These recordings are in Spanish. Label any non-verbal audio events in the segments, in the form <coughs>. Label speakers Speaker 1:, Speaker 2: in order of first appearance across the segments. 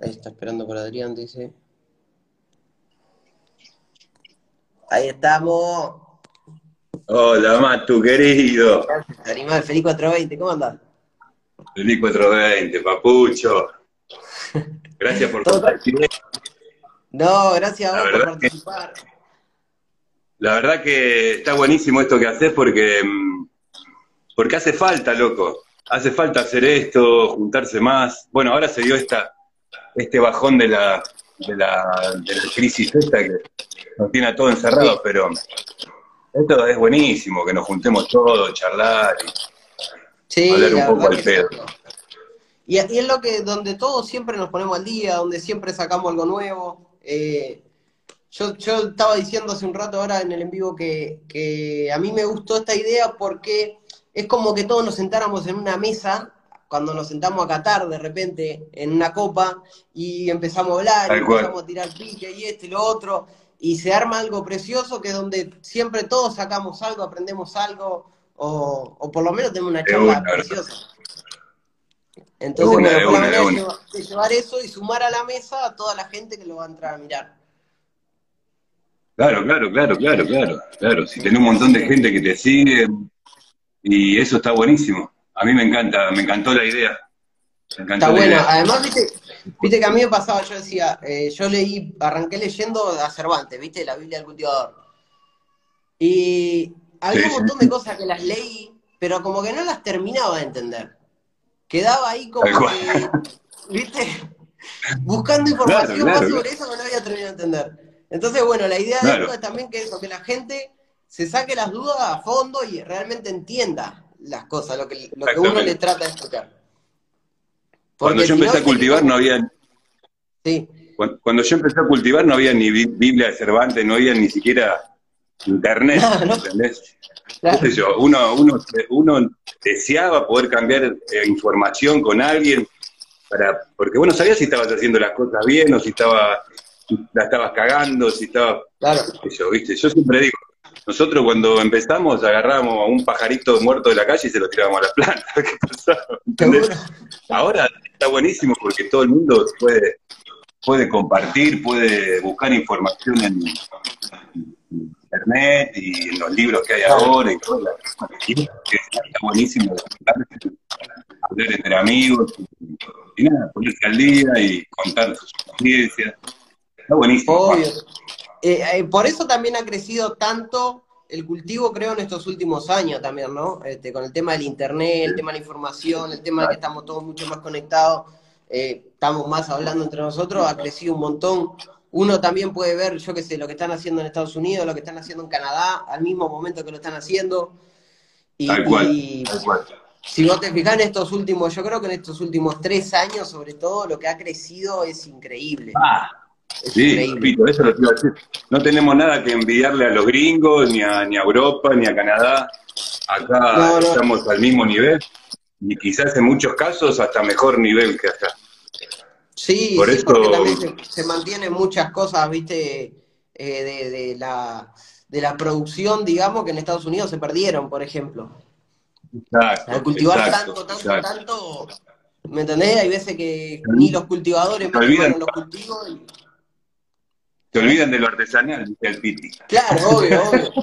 Speaker 1: Ahí está esperando por Adrián, dice. Ahí estamos.
Speaker 2: Hola, Matu, querido.
Speaker 1: Animal, feliz 420, ¿cómo andás?
Speaker 2: Feliz 420, papucho. Gracias por compartir.
Speaker 1: No, gracias a vos por
Speaker 2: que-
Speaker 1: participar.
Speaker 2: La verdad que está buenísimo esto que haces porque, mm, porque hace falta, loco. Hace falta hacer esto, juntarse más. Bueno, ahora se dio esta, este bajón de la, de la, de la crisis esta que nos tiene a todos encerrados, pero esto es buenísimo, que nos juntemos todos, charlar y
Speaker 1: Sí,
Speaker 2: hablar un poco al pedo.
Speaker 1: sí. Y, y es lo que, donde todos siempre nos ponemos al día, donde siempre sacamos algo nuevo. Eh, yo, yo estaba diciendo hace un rato ahora en el en vivo que, que a mí me gustó esta idea porque es como que todos nos sentáramos en una mesa, cuando nos sentamos a catar de repente en una copa y empezamos a hablar, y
Speaker 2: cual.
Speaker 1: empezamos a tirar pique y esto y lo otro, y se arma algo precioso que es donde siempre todos sacamos algo, aprendemos algo, o, o por lo menos tenemos una charla
Speaker 2: una,
Speaker 1: preciosa. Entonces,
Speaker 2: una,
Speaker 1: bueno, la
Speaker 2: una, una.
Speaker 1: llevar, de llevar eso y sumar a la mesa a toda la gente que lo va a entrar a mirar.
Speaker 2: Claro, claro, claro, claro, claro, claro. Si tenés un montón de gente que te sigue y eso está buenísimo. A mí me encanta, me encantó la idea. Me encantó
Speaker 1: Está bueno. Además, viste, viste que a mí me pasaba, yo decía, eh, yo leí, arranqué leyendo a Cervantes, viste, la Biblia del cultivador. Y había
Speaker 2: Sí,
Speaker 1: un
Speaker 2: sí.
Speaker 1: montón de cosas que las leí, pero como que no las terminaba de entender. Quedaba ahí como que, viste, buscando información
Speaker 2: Claro, claro,
Speaker 1: más sobre eso que no había terminado de entender. Entonces, bueno, la idea de esto es también que eso, que la gente se saque las dudas a fondo y realmente entienda las cosas, lo que, lo que uno le trata de explicar.
Speaker 2: Cuando yo
Speaker 1: si
Speaker 2: empecé
Speaker 1: no,
Speaker 2: a cultivar no había,
Speaker 1: Sí,
Speaker 2: cuando, cuando yo empecé a cultivar no había ni bi- Biblia de Cervantes, no había ni siquiera internet,
Speaker 1: No, <laughs> no.
Speaker 2: ¿entendés?
Speaker 1: claro.
Speaker 2: sé yo, uno, uno, uno deseaba poder cambiar eh, información con alguien, para, porque vos no sabías si estabas haciendo las cosas bien o si estaba, la estabas cagando, si estaba,
Speaker 1: claro.
Speaker 2: ¿viste? Yo siempre digo, nosotros cuando empezamos agarrábamos a un pajarito muerto de la calle y se lo tirábamos a las plantas, <laughs> ¿qué pasaba? Ahora está buenísimo porque todo el mundo puede, puede compartir, puede buscar información en internet y en los libros que hay ahora y todo. Está buenísimo hablar entre amigos y, y nada, ponerse al día y contar sus experiencias. Está buenísimo.
Speaker 1: Obvio. Eh, eh, por eso también ha crecido tanto el cultivo, creo, en estos últimos años también, ¿no? Este, con el tema del internet, el tema de la información, el tema de que estamos todos mucho más conectados, eh, estamos más hablando entre nosotros, ha crecido un montón. Uno también puede ver, yo qué sé, lo que están haciendo en Estados Unidos, lo que están haciendo en Canadá, al mismo momento que lo están haciendo. Y,
Speaker 2: Tal cual,
Speaker 1: y
Speaker 2: tal cual.
Speaker 1: si vos te fijás en estos últimos, yo creo que en estos últimos tres años, sobre todo, lo que ha crecido es increíble.
Speaker 2: Ah,
Speaker 1: Es
Speaker 2: sí,
Speaker 1: increíble.
Speaker 2: Pito, eso lo iba a decir. No tenemos nada que envidiarle a los gringos, ni a, ni a Europa, ni a Canadá. Acá
Speaker 1: No, no.
Speaker 2: estamos al mismo nivel y quizás en muchos casos hasta mejor nivel que acá.
Speaker 1: Sí,
Speaker 2: Por
Speaker 1: sí,
Speaker 2: eso-
Speaker 1: porque también se, se mantienen muchas cosas, viste, eh, de, de la, de la producción, digamos, que en Estados Unidos se perdieron, por ejemplo.
Speaker 2: Exacto,
Speaker 1: Al cultivar
Speaker 2: exacto,
Speaker 1: tanto, tanto,
Speaker 2: exacto.
Speaker 1: tanto, ¿me entendés? Hay veces que ni los cultivadores en los cultivos y-
Speaker 2: Se olvidan de lo artesanal, dice el Piti.
Speaker 1: Claro, obvio, obvio. <laughs>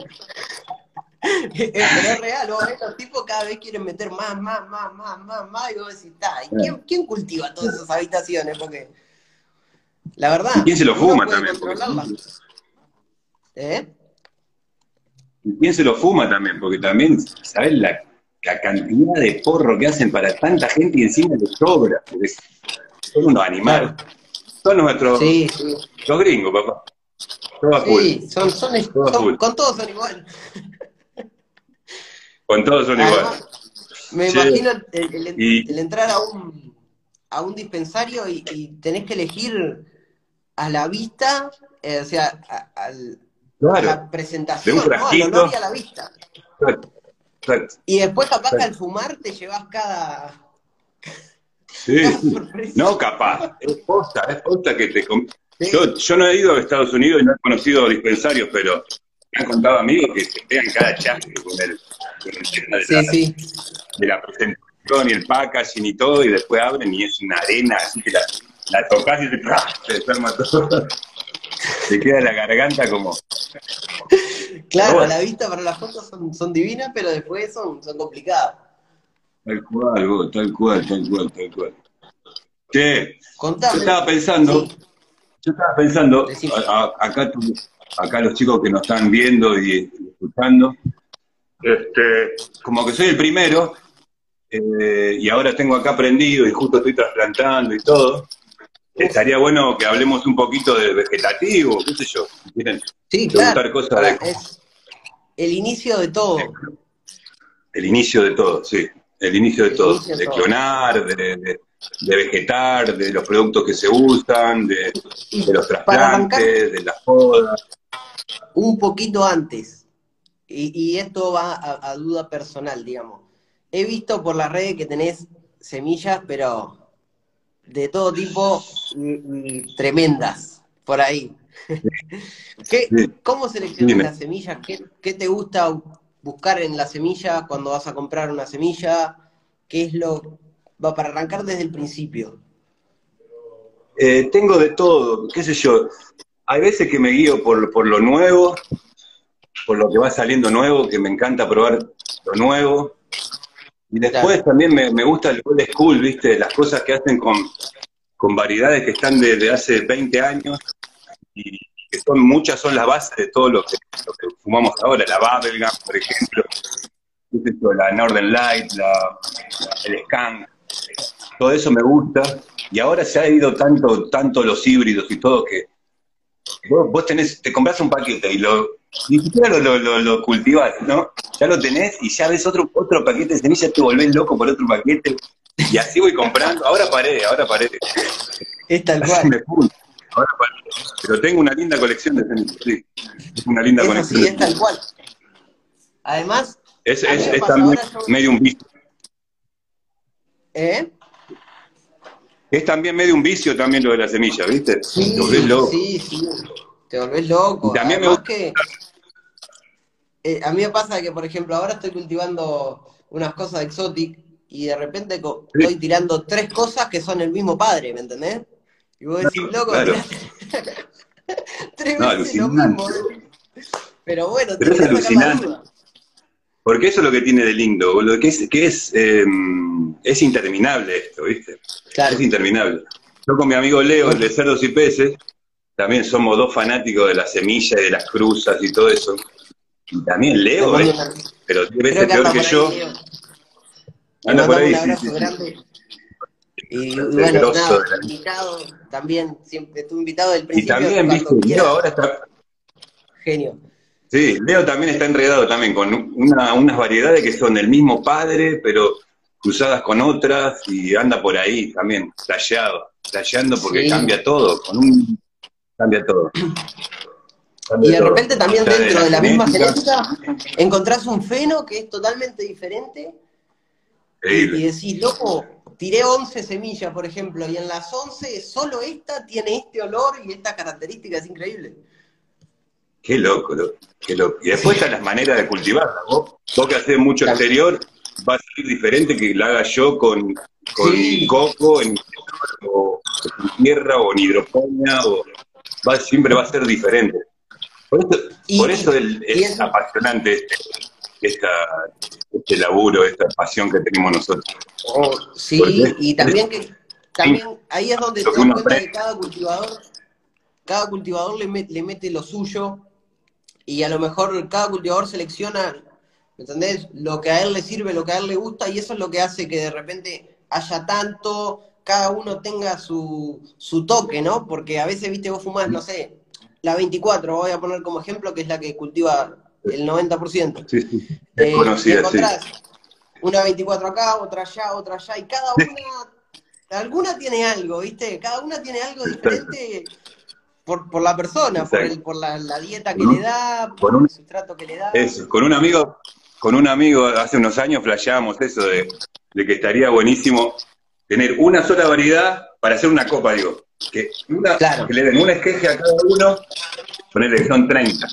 Speaker 1: Eh, Pero es real, vos ves, los tipos cada vez quieren meter más, más, más, más, más, más, y vos decís, está, ¿y quién, quién cultiva todas esas habitaciones? Porque, la verdad,
Speaker 2: ¿Y quién se lo fuma también? Porque-.
Speaker 1: ¿Eh?
Speaker 2: ¿Y quién se lo fuma también? Porque también, ¿sabes la, la cantidad de porro que hacen para tanta gente y encima les sobra? Porque son unos animales. Son nuestros
Speaker 1: Sí, sí.
Speaker 2: los gringos, papá. A.
Speaker 1: Sí, son, con todos son igual.
Speaker 2: Con todos son
Speaker 1: Además,
Speaker 2: iguales.
Speaker 1: Me
Speaker 2: Sí.
Speaker 1: imagino el, el-
Speaker 2: Y-
Speaker 1: el entrar a un, a un dispensario y, y tenés que elegir a la vista, eh, o sea, a, al- a
Speaker 2: Claro.
Speaker 1: la presentación,
Speaker 2: De un
Speaker 1: ¿no? Al olor y a la vista. Y después capaz que al fumar te llevas cada...
Speaker 2: Sí. <laughs> No, capaz. Es posta, es posta que te... Yo, yo no he ido a Estados Unidos y no he conocido dispensarios, pero me han contado amigos que se pegan cada chasque con el, con el tema de,
Speaker 1: Sí,
Speaker 2: la,
Speaker 1: sí.
Speaker 2: de la presentación y el packaging y todo, y después abren y es una arena, así que la, la tocas y te, se desarma todo. <laughs> Te queda la garganta como.
Speaker 1: Claro, la vista para las fotos son, son divinas, pero después son, son complicadas.
Speaker 2: Tal cual, tal cual, tal cual, tal cual. Che,
Speaker 1: Contame.
Speaker 2: yo estaba pensando,
Speaker 1: Sí.
Speaker 2: yo estaba pensando,
Speaker 1: Decime.
Speaker 2: a- a- acá, tú- acá los chicos que nos están viendo y escuchando, este, como que soy el primero, eh, y ahora tengo acá aprendido y justo estoy trasplantando y todo, estaría bueno que hablemos un poquito de vegetativo, qué sé yo, si quieren
Speaker 1: Sí, claro.
Speaker 2: cosas de-
Speaker 1: Es el inicio de todo.
Speaker 2: el inicio de todo, sí, el inicio de
Speaker 1: El
Speaker 2: todo,
Speaker 1: inicio de todo.
Speaker 2: clonar, de, de, de vegetar, de los productos que se usan, de, los trasplantes, de las podas.
Speaker 1: un poquito antes, y, y esto va a, a duda personal, digamos. He visto por las redes que tenés semillas, pero de todo tipo y, y tremendas por ahí. <laughs> ¿Qué,
Speaker 2: Sí.
Speaker 1: ¿Cómo seleccionas las semillas? ¿Qué, qué te gusta buscar en la semilla cuando vas a comprar una semilla? ¿Qué es lo... Va para arrancar desde el principio.
Speaker 2: Eh, tengo de todo, qué sé yo. Hay veces que me guío por, por lo nuevo, por lo que va saliendo nuevo, que me encanta probar lo nuevo. Y después también me, me gusta el old school, ¿viste? Las cosas que hacen con, con variedades que están desde hace 20 años y que son muchas son las bases de todo lo que, lo que fumamos ahora. La Bubblegum, por ejemplo, la Northern Light, la, la- el Skunk. Todo eso me gusta. Y ahora se ha ido tanto, tanto los híbridos y todo que vos, vos tenés, te compras un paquete y lo, ni siquiera lo, lo, lo- lo cultivás, ¿no? Ya lo tenés y ya ves otro, otro paquete de semillas, te volvés loco por otro paquete. Y así voy comprando. Ahora paré, ahora paré.
Speaker 1: Es tal cual.
Speaker 2: Ahora paré. Pero tengo una linda colección de semillas, sí. Una linda
Speaker 1: Eso
Speaker 2: colección.
Speaker 1: sí, es tal cual. Además,
Speaker 2: Es, es, también
Speaker 1: yo-
Speaker 2: medio un vicio.
Speaker 1: ¿eh?
Speaker 2: Es también medio un vicio también lo de las semillas, ¿viste?
Speaker 1: Sí,
Speaker 2: Te volvés loco.
Speaker 1: sí, sí. Te volvés loco.
Speaker 2: También me gusta-
Speaker 1: que eh, a mí me pasa que, por ejemplo, ahora estoy cultivando unas cosas exotic y de repente
Speaker 2: Sí.
Speaker 1: estoy tirando tres cosas que son el mismo padre, ¿me entendés? Y vos decís, loco,
Speaker 2: claro. <laughs> <laughs>
Speaker 1: tres
Speaker 2: No,
Speaker 1: veces lo
Speaker 2: alucinante.
Speaker 1: mismo. Pero bueno,
Speaker 2: Pero es alucinante. Porque eso es lo que tiene de lindo, boludo, que es, que es, eh, es interminable esto, ¿viste?
Speaker 1: Claro.
Speaker 2: Es interminable. Yo con mi amigo Leo, el de Cerdos y Peces, también somos dos fanáticos de la semilla y de las cruzas y todo eso. Y también Leo
Speaker 1: una-
Speaker 2: pero diez veces peor que yo. Anda por ahí,
Speaker 1: un
Speaker 2: sí, sí.
Speaker 1: Y
Speaker 2: El
Speaker 1: bueno, nada,
Speaker 2: de la-
Speaker 1: invitado también, siempre estuve invitado del
Speaker 2: Y
Speaker 1: principio.
Speaker 2: también,
Speaker 1: cuando
Speaker 2: viste. Leo ahora está,
Speaker 1: Genio.
Speaker 2: Sí, Leo también está enredado también con una- unas variedades que son del mismo padre, pero cruzadas con otras y anda por ahí también, flasheado, flasheando porque
Speaker 1: Sí.
Speaker 2: cambia todo, con un cambia todo.
Speaker 1: Y de
Speaker 2: todo.
Speaker 1: repente también dentro de la misma
Speaker 2: genética,
Speaker 1: encontrás un feno que es totalmente diferente y,
Speaker 2: Increíble.
Speaker 1: y decís, loco, tiré 11 semillas, por ejemplo, y en las 11 solo esta tiene este olor y esta característica, es increíble.
Speaker 2: Qué loco, loco, qué loco. Y después están las maneras de cultivarla. Vos, vos que haces mucho
Speaker 1: Claro.
Speaker 2: exterior, va a ser diferente que la haga yo con, con
Speaker 1: Sí.
Speaker 2: coco, en, o en tierra, o en hidroponía, o va, siempre va a ser diferente. Por eso,
Speaker 1: Y-
Speaker 2: por eso el-
Speaker 1: y
Speaker 2: es
Speaker 1: eso-
Speaker 2: apasionante este, esta, este laburo, esta pasión que tenemos nosotros.
Speaker 1: Oh, sí,
Speaker 2: Porque-
Speaker 1: y también que también ahí es donde das
Speaker 2: uno
Speaker 1: cuenta que cada cultivador, cada cultivador le, met- le mete lo suyo y a lo mejor cada cultivador selecciona, ¿me entendés? Lo que a él le sirve, lo que a él le gusta y eso es lo que hace que de repente haya tanto, cada uno tenga su, su toque, ¿no? Porque a veces, viste, vos fumás, no sé, la 24, voy a poner como ejemplo, que es la que cultiva el 90%.
Speaker 2: Sí, sí.
Speaker 1: Eh,
Speaker 2: conocida, sí.
Speaker 1: una 24 acá, otra allá, otra allá, y cada una, alguna tiene algo, ¿viste? Cada una tiene algo diferente por, por la persona, por, el, por la, la dieta que le da, por
Speaker 2: un-
Speaker 1: el sustrato que le da.
Speaker 2: Eso, con un amigo, con un amigo hace unos años flasheábamos eso de, de que estaría buenísimo tener una sola variedad para hacer una copa, digo. Que, una-
Speaker 1: Claro.
Speaker 2: que le den un esqueje a cada uno, ponerle que son 30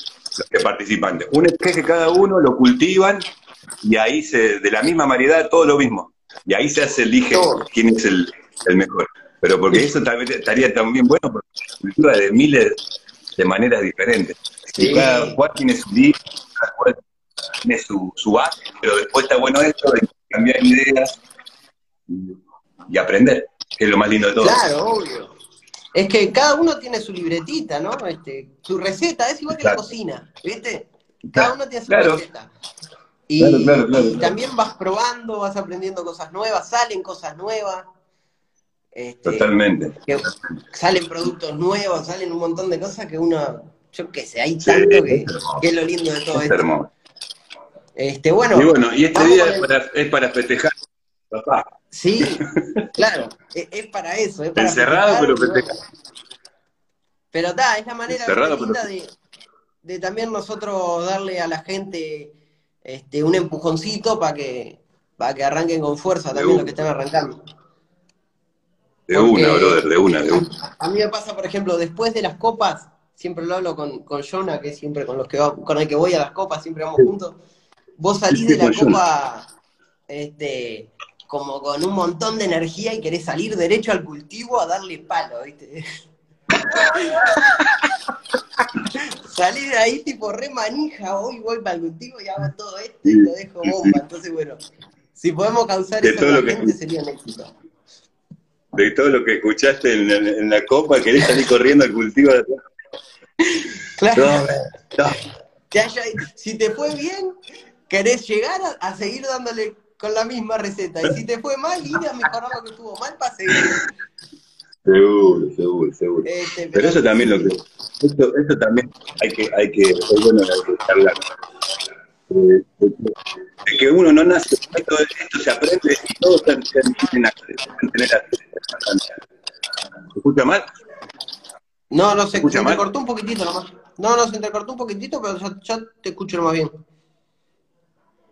Speaker 2: que participantes. Un esqueje cada uno, lo cultivan y ahí se, de la misma variedad, todo lo mismo. Y ahí se hace elige quién es el, el mejor. Pero porque eso también estaría también bueno porque la cultura de miles de maneras diferentes.
Speaker 1: Sí.
Speaker 2: Cada cual tiene su día, cada cual tiene su, su base, pero después está bueno esto de cambiar ideas y, y aprender, que es lo más lindo de todo.
Speaker 1: Claro, obvio. Es que cada uno tiene su libretita, ¿no? Este, su receta, es igual que la cocina, ¿viste? Cada uno tiene su
Speaker 2: Claro.
Speaker 1: receta. Y,
Speaker 2: Claro,
Speaker 1: también vas probando, vas aprendiendo cosas nuevas, salen cosas nuevas. Este,
Speaker 2: Totalmente.
Speaker 1: que salen productos nuevos, salen un montón de cosas que uno, yo qué sé, hay
Speaker 2: Sí,
Speaker 1: tanto que,
Speaker 2: es
Speaker 1: que es lo lindo de todo
Speaker 2: Es
Speaker 1: esto.
Speaker 2: hermoso.
Speaker 1: Este, bueno,
Speaker 2: Y bueno, y este día es para, es para festejar. Papá,
Speaker 1: Sí, claro, es, es para eso. Es para
Speaker 2: Encerrado, pero festejar.
Speaker 1: Pero está, es la manera
Speaker 2: Encerrado,
Speaker 1: muy linda de, de también nosotros darle a la gente este, un empujoncito para que, para que arranquen con fuerza
Speaker 2: De
Speaker 1: también los que están arrancando.
Speaker 2: de
Speaker 1: Porque-
Speaker 2: una, brother, de una, de una.
Speaker 1: A mí me pasa, por ejemplo, después de las copas, siempre lo hablo con, con Jonah, que es siempre con los que va- con el que voy a las copas, siempre vamos juntos. Vos salís
Speaker 2: Sí,
Speaker 1: de la copa este, como con un montón de energía y querés salir derecho al cultivo a darle palo, ¿viste? <laughs> Salí de ahí tipo re manija, hoy voy para el cultivo y hago todo esto y lo dejo bomba. Entonces, bueno, si podemos causar
Speaker 2: De
Speaker 1: eso
Speaker 2: todo lo que-
Speaker 1: gente sería un éxito.
Speaker 2: De todo lo que escuchaste en, en- en la copa, querés salir corriendo al cultivo de
Speaker 1: Claro.
Speaker 2: No, no.
Speaker 1: si te fue bien, querés llegar a, a seguir dándole con la misma receta. Y si te fue mal, ir a mejorar lo que estuvo mal para seguir.
Speaker 2: Seguro, seguro, seguro.
Speaker 1: Este,
Speaker 2: Pero eso también lo que, esto, esto también hay que, hay que, es bueno hay que charlar. Eh, de, que- uno no nace, esto, esto se aprende y todos tienen acceso, tener acceso. ¿Se escucha mal?
Speaker 1: No, no, se,
Speaker 2: ¿Escucha
Speaker 1: se
Speaker 2: mal?
Speaker 1: entrecortó un poquitito nomás. No, no, se entrecortó un poquitito, pero ya, ya te escucho más bien.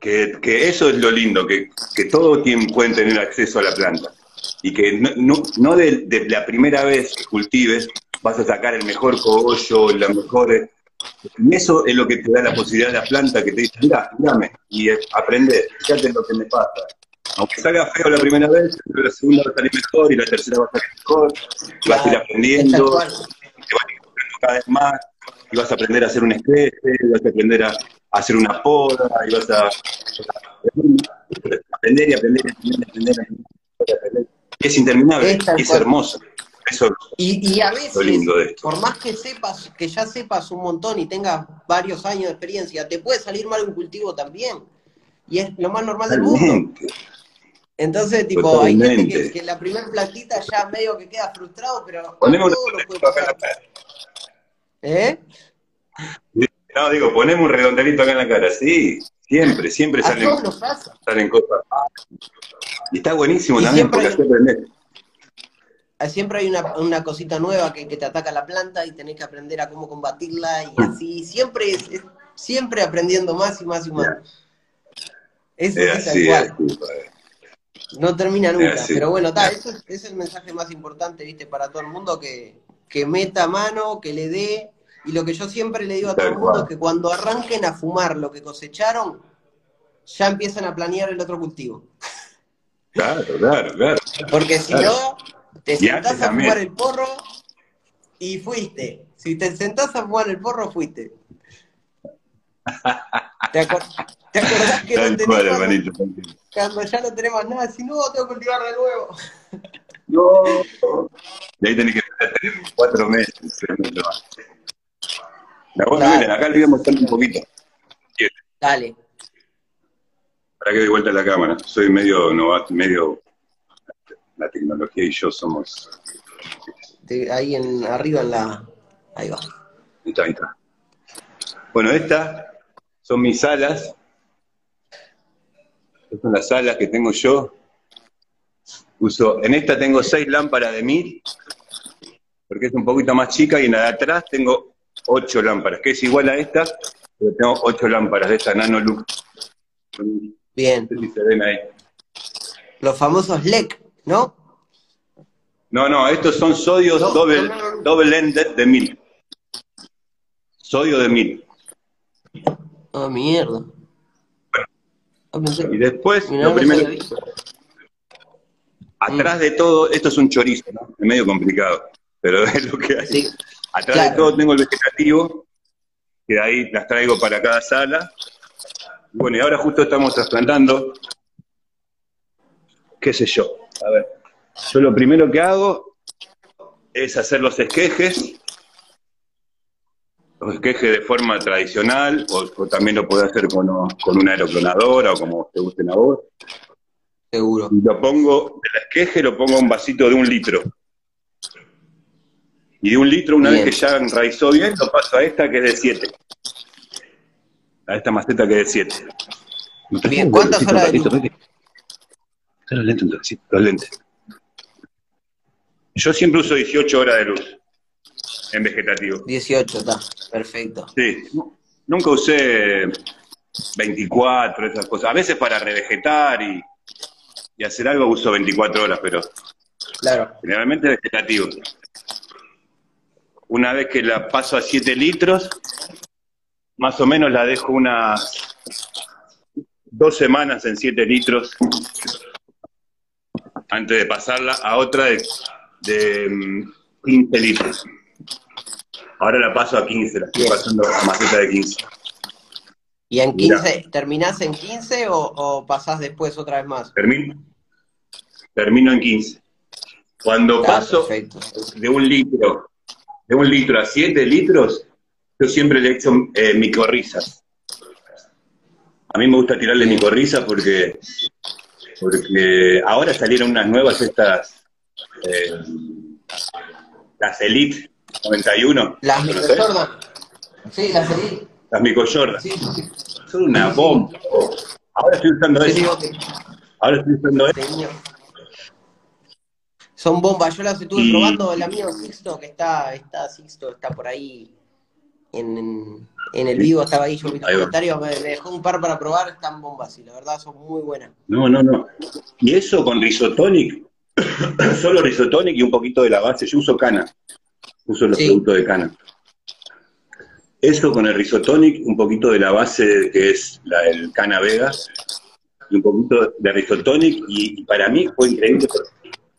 Speaker 2: Que, que eso es lo lindo, que, que todos pueden tener acceso a la planta. Y que no, no, no de, de la primera vez que cultives vas a sacar el mejor cogollo, la mejor... Y eso es lo que te da la posibilidad de la planta, que te dice, mira, mírame, y es aprender, fíjate lo que me pasa. Aunque salga feo la primera vez, pero la segunda va a salir mejor y la tercera va a salir mejor, y vas a ir aprendiendo, te vas a ir aprendiendo cada vez más, y vas a aprender a hacer un esquete, vas a aprender a hacer una poda, y vas a, aprender y aprender y aprender y aprender, y aprender. Es interminable,
Speaker 1: Es
Speaker 2: es hermoso. Eso
Speaker 1: Y, y a
Speaker 2: es
Speaker 1: veces,
Speaker 2: lo lindo de esto.
Speaker 1: por más que sepas, que ya sepas un montón y tengas varios años de experiencia, te puede salir mal un cultivo también. Y es lo más normal del mundo. Entonces, tipo, hay gente que, que la primer plantita ya medio que queda frustrado, pero
Speaker 2: Ponemos
Speaker 1: todo lo puede pasar. ¿Eh?
Speaker 2: No, digo, ponemos un redondelito acá en la cara. Sí, siempre, siempre
Speaker 1: A
Speaker 2: salen,
Speaker 1: todos pasa.
Speaker 2: salen cosas. Y está buenísimo
Speaker 1: Y
Speaker 2: también
Speaker 1: siempre
Speaker 2: porque
Speaker 1: hay-
Speaker 2: así aprendes.
Speaker 1: Ah, Siempre hay una, una cosita nueva que, que te ataca la planta y tenés que aprender a cómo combatirla y así. Siempre es, es- siempre aprendiendo más y más y más. Eso
Speaker 2: Es
Speaker 1: sí, tal
Speaker 2: así, es
Speaker 1: cual.
Speaker 2: así.
Speaker 1: No termina nunca.
Speaker 2: así.
Speaker 1: Pero bueno, ta, eso es, es el mensaje más importante, viste, para todo el mundo, que, que meta mano, que le dé. Y lo que yo siempre le digo a todo el mundo es que cuando arranquen a fumar lo que cosecharon, ya empiezan a planear el otro cultivo. <laughs>
Speaker 2: Claro, claro, claro.
Speaker 1: Porque si
Speaker 2: Claro.
Speaker 1: no, te sentás a fumar el porro y fuiste. Si te sentás a fumar el porro, fuiste. <laughs> ¿Te, acor- te acordás que no
Speaker 2: cual, hermanito.
Speaker 1: cuando ya no tenemos nada? Si no, tengo que cultivar de nuevo.
Speaker 2: No. Y ahí tenés que tener cuatro meses. La
Speaker 1: Claro.
Speaker 2: miren, acá le voy a mostrar un poquito.
Speaker 1: Dale.
Speaker 2: Para que doy vuelta la cámara. Soy medio novato, medio. La tecnología y yo somos.
Speaker 1: Ahí en, arriba en la. Ahí va.
Speaker 2: Ahí está, ahí está. Bueno, estas son mis alas. Estas son las alas que tengo yo. Uso, en esta tengo seis lámparas de mil, porque es un poquito más chica, y en la de atrás tengo ocho lámparas, que es igual a esta, pero tengo ocho lámparas de esta Nano Lux. No
Speaker 1: Bien.
Speaker 2: sé si se ven ahí.
Speaker 1: Los famosos LEC, ¿no?
Speaker 2: No, no, estos son sodios
Speaker 1: No,
Speaker 2: double,
Speaker 1: no, no, no.
Speaker 2: double ended de mil. Sodio de mil.
Speaker 1: Oh, mierda. Ah,
Speaker 2: Y después,
Speaker 1: Mirá,
Speaker 2: lo
Speaker 1: no
Speaker 2: primero. Atrás de todo, esto es un chorizo, ¿no? Es medio complicado, pero es lo que hay.
Speaker 1: Sí,
Speaker 2: Atrás
Speaker 1: claro.
Speaker 2: de todo tengo el vegetativo, que de ahí las traigo para cada sala. Bueno, y ahora justo estamos trasplantando, qué sé yo, a ver, yo lo primero que hago es hacer los esquejes, los esquejes de forma tradicional, o, o también lo puedo hacer con, con una aeroclonadora o como te gusten a vos.
Speaker 1: seguro.
Speaker 2: Y lo pongo, el esqueje lo pongo a un vasito de un litro. Y de un litro, una
Speaker 1: Bien.
Speaker 2: vez que ya enraizó bien, lo paso a esta que es de 7. A esta maceta que es de 7.
Speaker 1: Bien, ¿cuántas horas de luz?
Speaker 2: Los lentes, los lentes. Yo siempre uso 18 horas de luz en vegetativo.
Speaker 1: 18, está. Perfecto.
Speaker 2: Sí, nu- nunca usé 24, esas cosas. A veces para revegetar y, y hacer algo uso 24 horas, pero
Speaker 1: Claro.
Speaker 2: generalmente vegetativo. Una vez que la paso a 7 litros, más o menos la dejo unas dos semanas en 7 litros antes de pasarla a otra de, de mm, 15 litros. Ahora la paso a 15, la estoy
Speaker 1: Bien.
Speaker 2: pasando a maceta de 15.
Speaker 1: ¿Y en
Speaker 2: Mira.
Speaker 1: 15, terminás en 15 o, o pasás después otra vez más?
Speaker 2: Termino, termino en 15. Cuando paso
Speaker 1: perfecto.
Speaker 2: de un litro, de un litro a 7 litros, yo siempre le echo eh, micorrizas. A mí me gusta tirarle micorrizas porque, porque ahora salieron unas nuevas estas, eh, las Elite 91.
Speaker 1: Las Jordan. Sí, las seguí.
Speaker 2: Las.
Speaker 1: Sí, sí.
Speaker 2: Son una bomba. Ahora estoy usando eso. Ahora estoy usando eso.
Speaker 1: Son bombas, yo las estuve
Speaker 2: Y-
Speaker 1: probando, el amigo Sixto, que está, está Sixto, está por ahí en, en, el vivo, estaba ahí, yo vi los comentarios, me, me dejó un par para probar, están bombas, y la verdad son muy buenas.
Speaker 2: No, no, no. Y eso con risotonic, <coughs> solo risotonic y un poquito de la base. Yo uso cana, uso los
Speaker 1: Sí.
Speaker 2: productos de cana. Eso con el risotonic, un poquito de la base que es la, el cana vega, y un poquito de risotonic, y, y para mí fue increíble.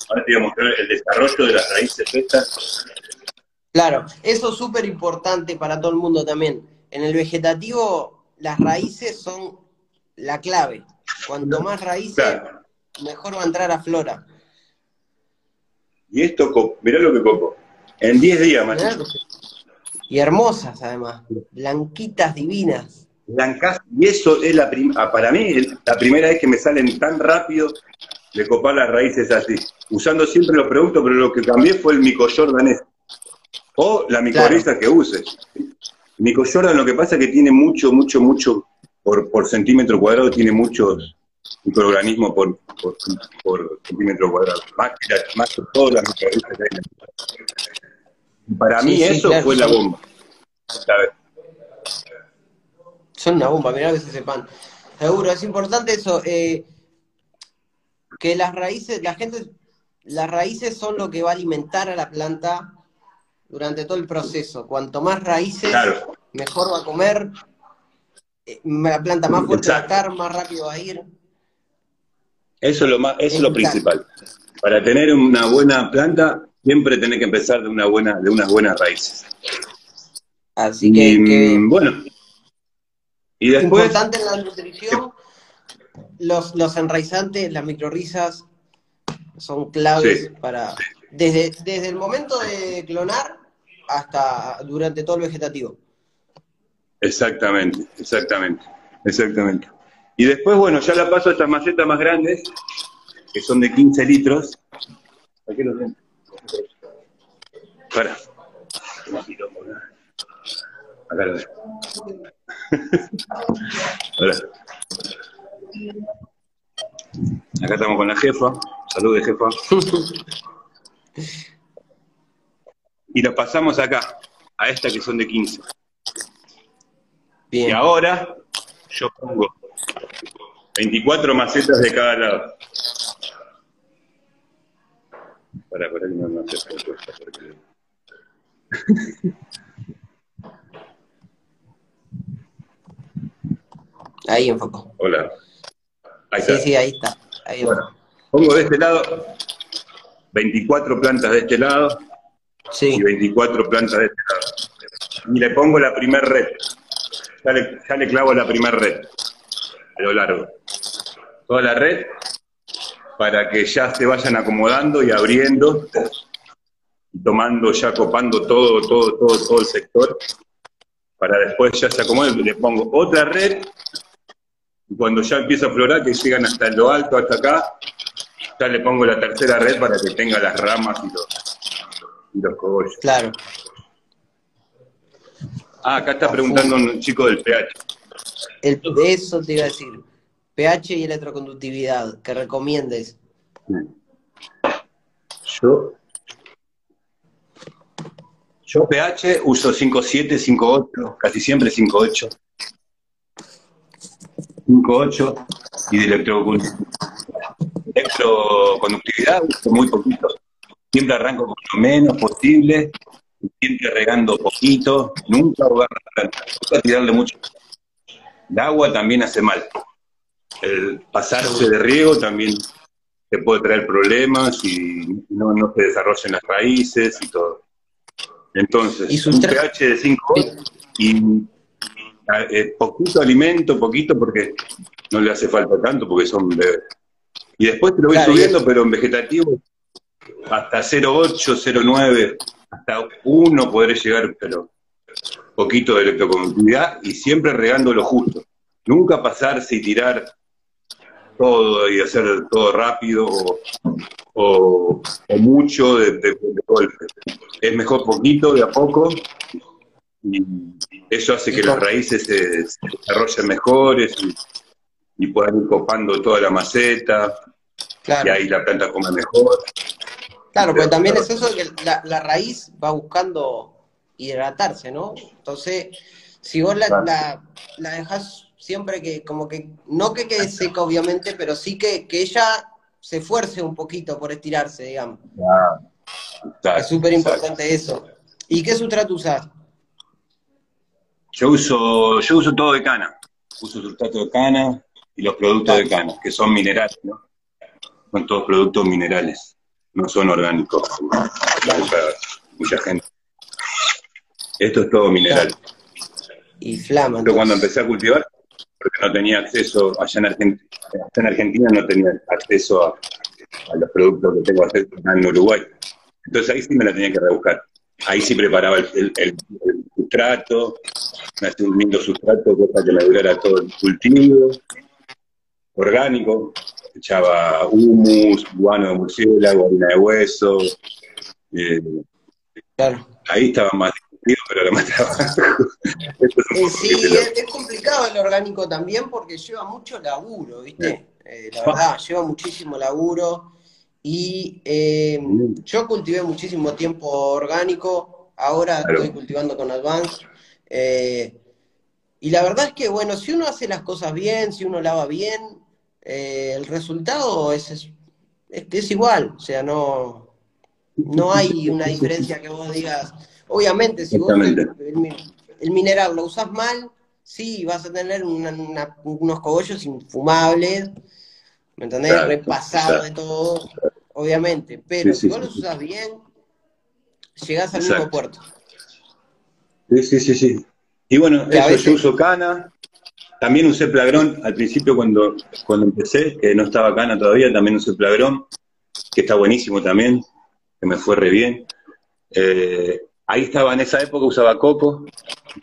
Speaker 2: Ahora te voy a mostrar el desarrollo de las raíces estas.
Speaker 1: Claro, eso es súper importante para todo el mundo también. En el vegetativo, las raíces son la clave. Cuanto más raíces,
Speaker 2: Claro.
Speaker 1: mejor va a entrar a flora.
Speaker 2: Y esto, mirá lo que copo. En 10 días,
Speaker 1: que- Y hermosas, además. Blanquitas, divinas.
Speaker 2: blancas, y eso es la prim- ah, para mí la primera vez que me salen tan rápido de copar las raíces así, usando siempre los productos, pero lo que cambié fue el Mico Jordan este. o la micorriza que use. Mico Jordan lo que pasa es que tiene mucho, mucho, mucho, por, por centímetro cuadrado tiene muchos microorganismos por, por, por centímetro cuadrado, más que, la- más que todas las micorrizas que hay. Para
Speaker 1: Sí,
Speaker 2: mí
Speaker 1: sí,
Speaker 2: eso
Speaker 1: claro,
Speaker 2: fue la bomba.
Speaker 1: Son una bomba, mirá que se sepan. Seguro, es importante eso. eh, que las raíces, la gente, las raíces son lo que va a alimentar a la planta durante todo el proceso. Cuanto más raíces,
Speaker 2: Claro.
Speaker 1: mejor va a comer, eh, la planta más fuerte va a estar, más rápido va a ir.
Speaker 2: Eso es lo más, eso es lo principal. Para tener una buena planta, siempre tenés que empezar de una buena, de unas buenas raíces.
Speaker 1: Así que,
Speaker 2: y,
Speaker 1: que
Speaker 2: mm, bueno. Y después,
Speaker 1: importante en la nutrición, los, los enraizantes, las microrrizas, son claves
Speaker 2: Sí.
Speaker 1: para, desde, desde el momento de clonar hasta durante todo el vegetativo.
Speaker 2: exactamente, exactamente, exactamente. Y después, bueno, ya la paso a estas macetas más grandes, que son de 15 litros. Aquí los tengo. Para. Acá lo. <laughs> Ahora. Acá estamos con la jefa. Salude, jefa. <laughs> Y los pasamos acá, a esta que son de 15. Y
Speaker 1: Bien.
Speaker 2: ahora yo pongo 24 macetas de cada lado. Para, para que no la cosa, porque-
Speaker 1: Ahí enfocó.
Speaker 2: Hola. Ahí
Speaker 1: Sí,
Speaker 2: está.
Speaker 1: sí, ahí está. Ahí
Speaker 2: Bueno, pongo de este lado 24 plantas de este lado y 24 plantas de este lado. Y le pongo la primer red. Ya le, ya le clavo la primer red a lo largo. Toda la red para que ya se vayan acomodando y abriendo, tomando, ya copando todo, todo, todo, todo el sector, para después ya se acomoden, le pongo otra red, y cuando ya empieza a florar, que llegan hasta lo alto, hasta acá, ya le pongo la tercera red para que tenga las ramas y los, y los cogollos.
Speaker 1: Claro.
Speaker 2: Ah, acá está preguntando un chico del pH.
Speaker 1: El, eso te iba a decir pH y electroconductividad, que recomiendes.
Speaker 2: Yo, yo pH uso 5.7, 5.8, casi siempre 5.8. 5.8 y de electroconductividad uso muy poquito. Siempre arranco con lo menos posible, siempre regando poquito, nunca ahogar la planta, nunca tirarle mucho. El agua también hace mal el pasarse de riego también te puede traer problemas y no, no se desarrollan las raíces y todo. Entonces, un pH de 5 y eh, poquito alimento, poquito porque no le hace falta tanto porque son bebés. Y después te lo voy subiendo, pero en vegetativo hasta 0,8, 0,9, hasta 1 podré llegar, pero poquito de electroconductividad y siempre regando lo justo. Nunca pasarse y tirar todo y hacer todo rápido o, mucho de, golpe. Es mejor poquito, de a poco, y eso hace que las raíces se, desarrollen mejores y, puedan ir copando toda la maceta, y ahí la planta come mejor.
Speaker 1: Claro, pero también es eso que la, la raíz va buscando hidratarse, ¿no? Entonces, si vos la, la, la dejas siempre que, como que, no que quede seca obviamente, pero sí que, que ella se esfuerce un poquito por estirarse, digamos. es súper importante eso. ¿Y qué sustrato usas?
Speaker 2: Yo uso, yo uso todo de cana. Uso sustrato de cana y los productos de cana, que son minerales, ¿no? Son todos productos minerales, no son orgánicos. Mucha, gente. Esto es todo mineral.
Speaker 1: Y flama.
Speaker 2: Pero cuando empecé a cultivar, porque no tenía acceso, allá en Argentina, en Argentina no tenía acceso a, los productos que tengo acceso en Uruguay. Entonces ahí sí me la tenía que rebuscar. Ahí sí preparaba el, sustrato, me hacía un lindo sustrato, cosa que me durara todo el cultivo, orgánico, echaba humus, guano de murciélago, harina de hueso. Eh, claro. Ahí estaba más pero más <laughs>
Speaker 1: eh, sí, es, complicado el orgánico también porque lleva mucho laburo, ¿viste? Eh, la verdad, lleva muchísimo laburo. Y eh, yo cultivé muchísimo tiempo orgánico, ahora estoy cultivando con Advance. y la verdad es que, bueno, si uno hace las cosas bien, si uno lava bien, el resultado es, es, es, igual. O sea, no, no hay una diferencia que vos digas, Obviamente, si vos el, mineral lo usas mal, sí, vas a tener unos cogollos infumables, ¿me entendés? Repasados de todo, obviamente. Pero si vos los usas bien, llegás al mismo puerto.
Speaker 2: Sí, sí, sí, sí. Y bueno, eso, yo uso cana, también usé plagrón al principio cuando, cuando empecé, que no estaba cana todavía, también usé plagrón, que está buenísimo también, que me fue re bien. Eh, Ahí estaba, en esa época usaba coco,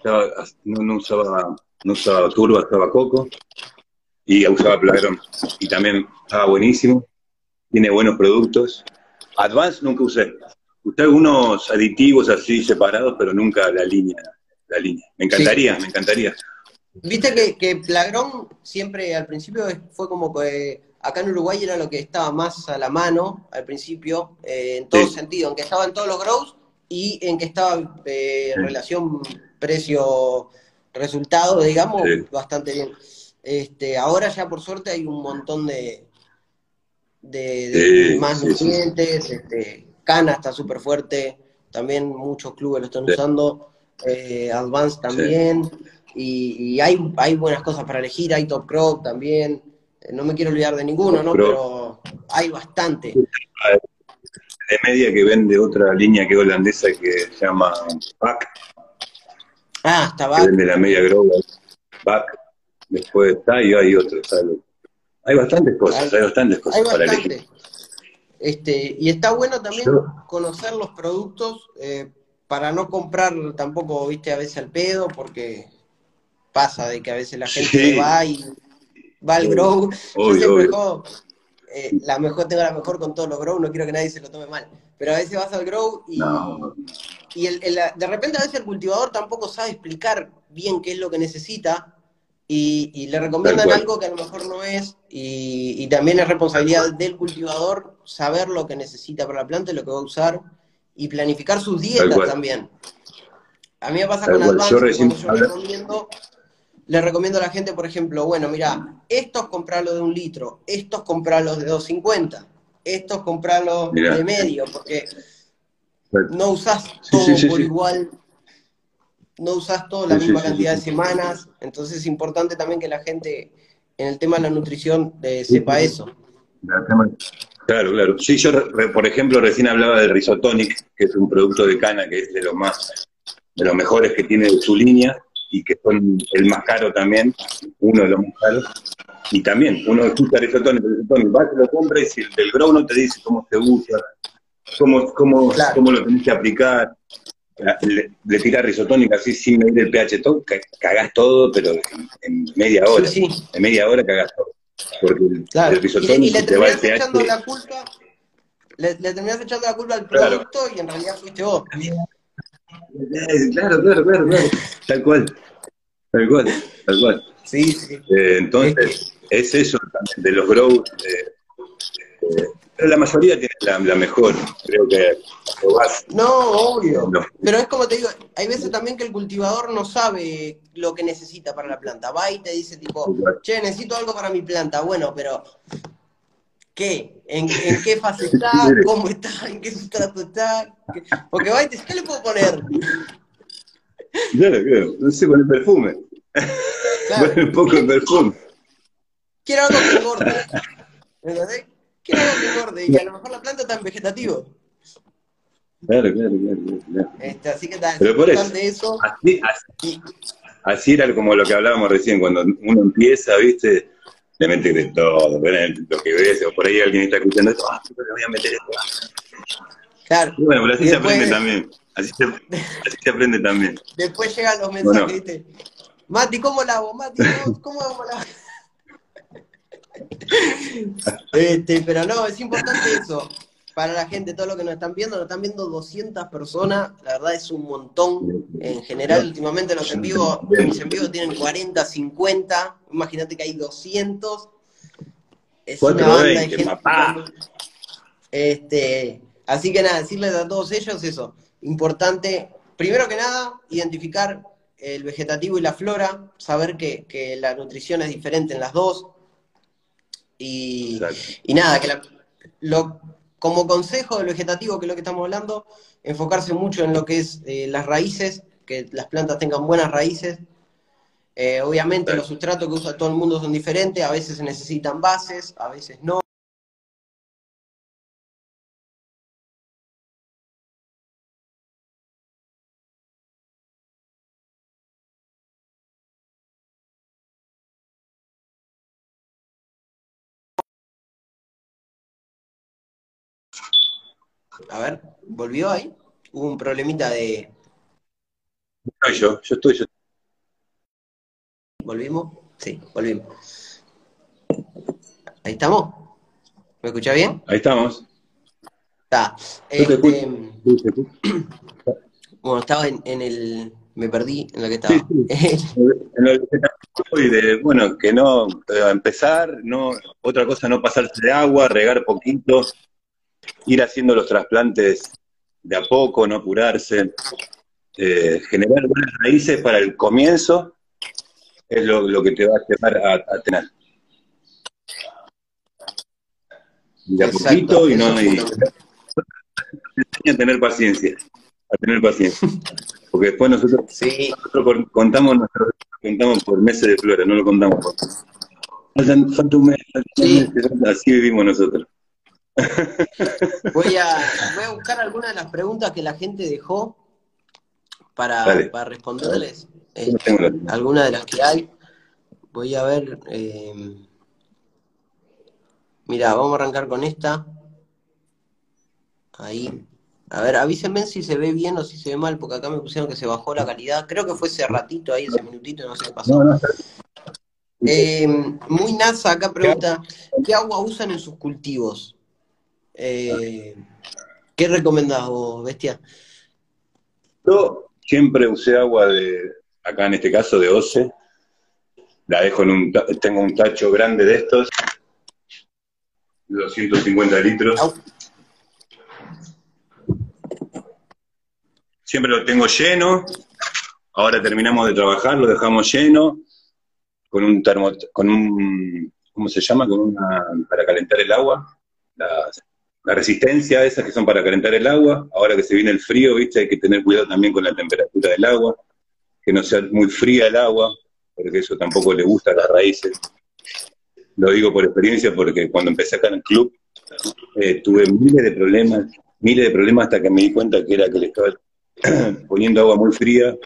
Speaker 2: no, usaba, no usaba turba, usaba coco, y usaba plagrón. Y también estaba buenísimo, tiene buenos productos. Advance nunca usé. Usé algunos aditivos así separados, pero nunca la línea. La línea. Me encantaría, me encantaría.
Speaker 1: Viste que, que Plagrón siempre al principio fue como que acá en Uruguay era lo que estaba más a la mano al principio, eh, en todo sentido, aunque estaba en todos los grows, y en que estaba eh, en relación precio-resultado, digamos, bastante bien. Este, ahora ya por suerte hay un montón de, de, más nutrientes, este, Cana está súper fuerte, también muchos clubes lo están usando, eh, Advance también, y, hay, hay buenas cosas para elegir, hay Top Crop también, no me quiero olvidar de ninguno, ¿no? Pero hay bastante.
Speaker 2: de media que vende otra línea que es holandesa que se llama Back.
Speaker 1: Ah, está
Speaker 2: Que
Speaker 1: Back.
Speaker 2: vende la media grow. Back. Después está y hay otro. Hay bastantes cosas, hay, bastantes cosas
Speaker 1: Hay
Speaker 2: para
Speaker 1: bastante.
Speaker 2: elegir.
Speaker 1: Este, y está bueno también
Speaker 2: Yo-
Speaker 1: conocer los productos eh, para no comprar tampoco, viste, a veces al pedo, porque pasa de que a veces la gente
Speaker 2: Sí.
Speaker 1: va y va al grow. Yo
Speaker 2: Obvio,
Speaker 1: siempre jodo, eh, la mejor tengo la mejor con todos los grow, no quiero que nadie se lo tome mal. Pero a veces vas al grow y,
Speaker 2: No,
Speaker 1: y el- el- de repente a veces el cultivador tampoco sabe explicar bien qué es lo que necesita y, y le recomiendan algo que a lo mejor no es y, y también es responsabilidad del cultivador saber lo que necesita para la planta y lo que va a usar y planificar sus dietas también. A mí me pasa
Speaker 2: Tal
Speaker 1: con. Advance,
Speaker 2: Yo
Speaker 1: que
Speaker 2: recién
Speaker 1: cuando yo
Speaker 2: habla-
Speaker 1: recomiendo, le recomiendo a la gente, por ejemplo, bueno, mira, estos comprarlos de un litro, estos comprarlos de 250, estos comprarlos de medio, porque no usás
Speaker 2: Sí,
Speaker 1: todo
Speaker 2: sí, sí,
Speaker 1: por igual, no usás todo la misma cantidad de semanas, entonces es importante también que la gente en el tema de la nutrición eh, sepa eso.
Speaker 2: Claro, claro. Sí, yo, por ejemplo, recién hablaba del Risotonic, que es un producto de cana que es de los más, de los mejores que tiene de su línea y que son el más caro también, uno de los más caros. Y también, uno escucha Risotonic, Risotonic, va, se lo compra y si el del grow no te dice cómo se usa, cómo, cómo,
Speaker 1: Claro.
Speaker 2: cómo lo tenés que aplicar, le, le tirás Risotonic así sin medir el pH, todo, ca- cagás todo, pero en, en media hora.
Speaker 1: Sí, sí.
Speaker 2: En media hora cagás todo. Porque el,
Speaker 1: Claro.
Speaker 2: el
Speaker 1: Y y le
Speaker 2: te va el
Speaker 1: terminás echando
Speaker 2: pH.
Speaker 1: la culpa, le, le terminás echando la culpa al
Speaker 2: Claro.
Speaker 1: producto y en realidad fuiste vos.
Speaker 2: Claro, claro, claro, claro. Tal cual. Tal cual, tal cual.
Speaker 1: Sí, sí.
Speaker 2: Eh, entonces, es eso también de los grow. eh, eh, pero la mayoría tiene la, la mejor. Creo que
Speaker 1: No, obvio.
Speaker 2: No.
Speaker 1: Pero es como te digo, hay veces también que el cultivador no sabe lo que necesita para la planta. Va y te dice tipo, che, necesito algo para mi planta. Bueno, pero ¿qué? ¿En, en qué fase <laughs> está? ¿Cómo está? ¿En qué sustrato está? Porque va y te dice, ¿qué le puedo poner?
Speaker 2: Claro, claro. No sé, con el perfume.
Speaker 1: Claro. <laughs>
Speaker 2: Con un poco de perfume.
Speaker 1: Quiero algo que engorde. ¿Entendés? Quiero algo que engorde. Y a lo mejor la planta está en vegetativo.
Speaker 2: Claro, claro, claro. claro.
Speaker 1: Este, así que está, es
Speaker 2: Pero por eso.
Speaker 1: eso.
Speaker 2: Así, así era como lo que hablábamos recién, cuando uno empieza, ¿viste? Le mete de todo, lo que ves, o por ahí alguien está escuchando esto, ah, le voy a meter esto.
Speaker 1: claro.
Speaker 2: Y bueno, pero así se aprende también. Así se, así se aprende también.
Speaker 1: Después llegan los mensajes,
Speaker 2: Bueno.
Speaker 1: ¿viste? Mati, ¿cómo lavo? Mati, ¿cómo, cómo hago la <laughs> este, Pero no, es importante eso. Para la gente, todo lo que nos están viendo, nos están viendo 200 personas, la verdad es un montón. En general, últimamente los en vivo, mis en vivo tienen 40, 50, imagínate que hay 200. Es una banda de
Speaker 2: 420,
Speaker 1: gente.
Speaker 2: papá.
Speaker 1: Este, así que nada, decirles a todos ellos eso. Importante, primero que nada, identificar el vegetativo y la flora, saber que, que la nutrición es diferente en las dos. Y, y nada, que la- lo, como consejo del vegetativo, que es lo que estamos hablando, enfocarse mucho en lo que es eh, las raíces, que las plantas tengan buenas raíces. Eh, obviamente los sustratos que usa todo el mundo son diferentes, a veces se necesitan bases, a veces no. A ver, ¿volvió ahí? Hubo un problemita de...
Speaker 2: No, yo, yo estoy, yo
Speaker 1: ¿Volvimos? Sí, volvimos. Ahí estamos. ¿Me escucha bien?
Speaker 2: Ahí estamos.
Speaker 1: Está. Este,
Speaker 2: Sí, sí, sí. <clears throat>
Speaker 1: bueno, estaba en, en el... Me perdí en lo que estaba.
Speaker 2: Sí, <laughs> En el vegetativo y de, bueno, que no, eh, empezar, no, otra cosa, no pasarse de agua, regar poquito, ir haciendo los trasplantes de a poco, no apurarse, eh, generar buenas raíces para el comienzo es lo, lo que te va a llevar a, a tener. De a
Speaker 1: Exacto,
Speaker 2: poquito y no, y a tener paciencia, a tener paciencia. Porque después nosotros
Speaker 1: Sí,
Speaker 2: nosotros con- contamos nuestro, contamos por meses de flores, no lo contamos por. Falta un mes, falta un
Speaker 1: Sí.
Speaker 2: mes, así vivimos nosotros.
Speaker 1: Voy a, voy a buscar algunas de las preguntas que la gente dejó para, para responderles. Este, algunas de las que hay. Voy a ver. Eh, mira, vamos a arrancar con esta. Ahí. A ver, avísenme si se ve bien o si se ve mal, porque acá me pusieron que se bajó la calidad. Creo que fue ese ratito ahí, ese minutito, no sé qué pasó. Eh, muy NASA acá pregunta, ¿qué agua usan en sus cultivos? Eh, ¿Qué recomendás vos, Bestia?
Speaker 2: Yo siempre usé agua de, acá en este caso de OCE, la dejo en un, tengo un tacho grande de estos, de 250 litros. Siempre lo tengo lleno, ahora terminamos de trabajar, lo dejamos lleno, con un termo, con un, ¿cómo se llama? Con una, para calentar el agua, la, resistencia esas que son para calentar el agua, ahora que se viene el frío, viste, hay que tener cuidado también con la temperatura del agua, que no sea muy fría el agua, porque eso tampoco le gusta a las raíces. Lo digo por experiencia porque cuando empecé acá en el club eh, tuve miles de problemas, miles de problemas hasta que me di cuenta que era que le estaba <clears throat> poniendo agua muy fría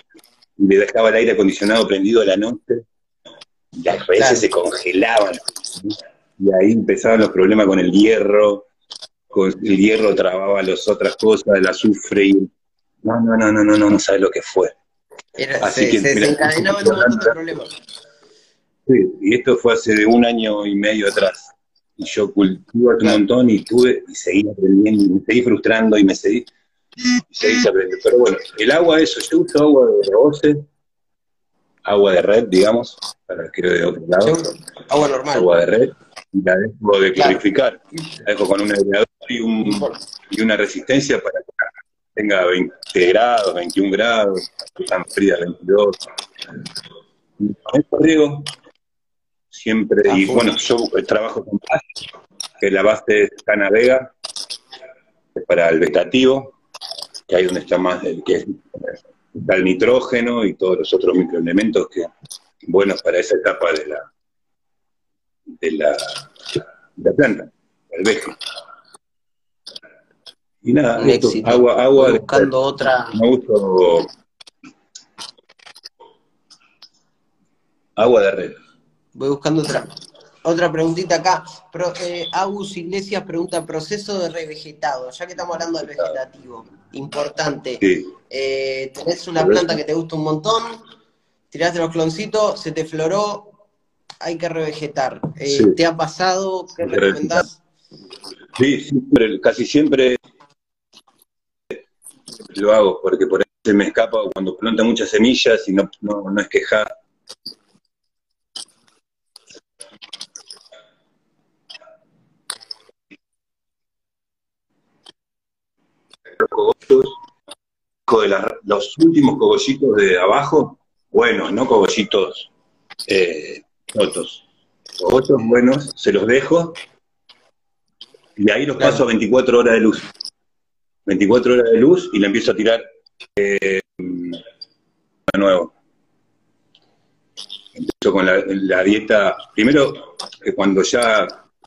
Speaker 2: y le dejaba el aire acondicionado prendido a la noche las raíces se congelaban. Y ahí empezaban los problemas con el hierro, el hierro trababa las otras cosas, el azufre y... No, no, no, no, no, no, no sabes lo que fue.
Speaker 1: Así se, que, se desencadenaban otros problemas.
Speaker 2: Sí, y esto fue hace un año y medio atrás. Y yo cultivo un montón y tuve, y seguí aprendiendo, y me seguí frustrando y me seguí, y seguí aprendiendo. Pero bueno, el agua, eso, yo uso agua de reboce, agua de red, digamos, para que de otro lado.
Speaker 1: Agua normal.
Speaker 2: Agua de red, y la dejo de clarificar. La dejo con un aireador y, un, y una resistencia para que tenga 20 grados, 21 grados, tan fría 22. Con esto riego, siempre, y bueno, yo trabajo con que la base es Canavega, es para el vegetativo, que ahí donde está más, que es está el nitrógeno y todos los otros microelementos que buenos para esa etapa de la de la, de la planta, el veje. Y nada, agua, agua
Speaker 1: buscando otra.
Speaker 2: Me gusto agua de red.
Speaker 1: Voy buscando otra. Otra preguntita acá. Pro, eh, Agus Iglesias pregunta, proceso de revegetado, ya que estamos hablando del vegetativo, importante. Eh, tenés una planta que te gusta un montón, tiraste los cloncitos, se te floró, hay que revegetar. Eh, ¿Te ha pasado? ¿Qué recomendás?
Speaker 2: Sí, siempre, casi siempre lo hago, porque por ahí se me escapa cuando planta muchas semillas y no, no, no es quejar de los últimos cogollitos de abajo, buenos, no cogollitos eh, rotos. Cogollos buenos, se los dejo y ahí los paso a 24 horas de luz. 24 horas de luz y le empiezo a tirar eh, de nuevo. Empiezo con la, dieta, primero que cuando ya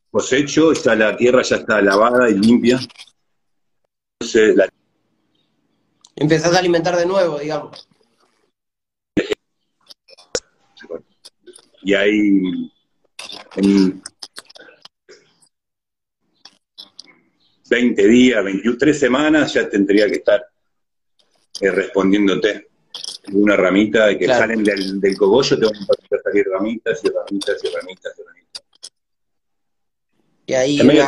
Speaker 2: cosecho, ya la tierra ya está lavada y limpia. Entonces la
Speaker 1: Empezás a alimentar de nuevo, digamos.
Speaker 2: Y ahí, en 20 días, 23 semanas, ya tendría que estar eh, respondiéndote una ramita y que salen del, cogollo, te van a salir ramitas y ramitas y ramitas y ramitas.
Speaker 1: Y ahí una,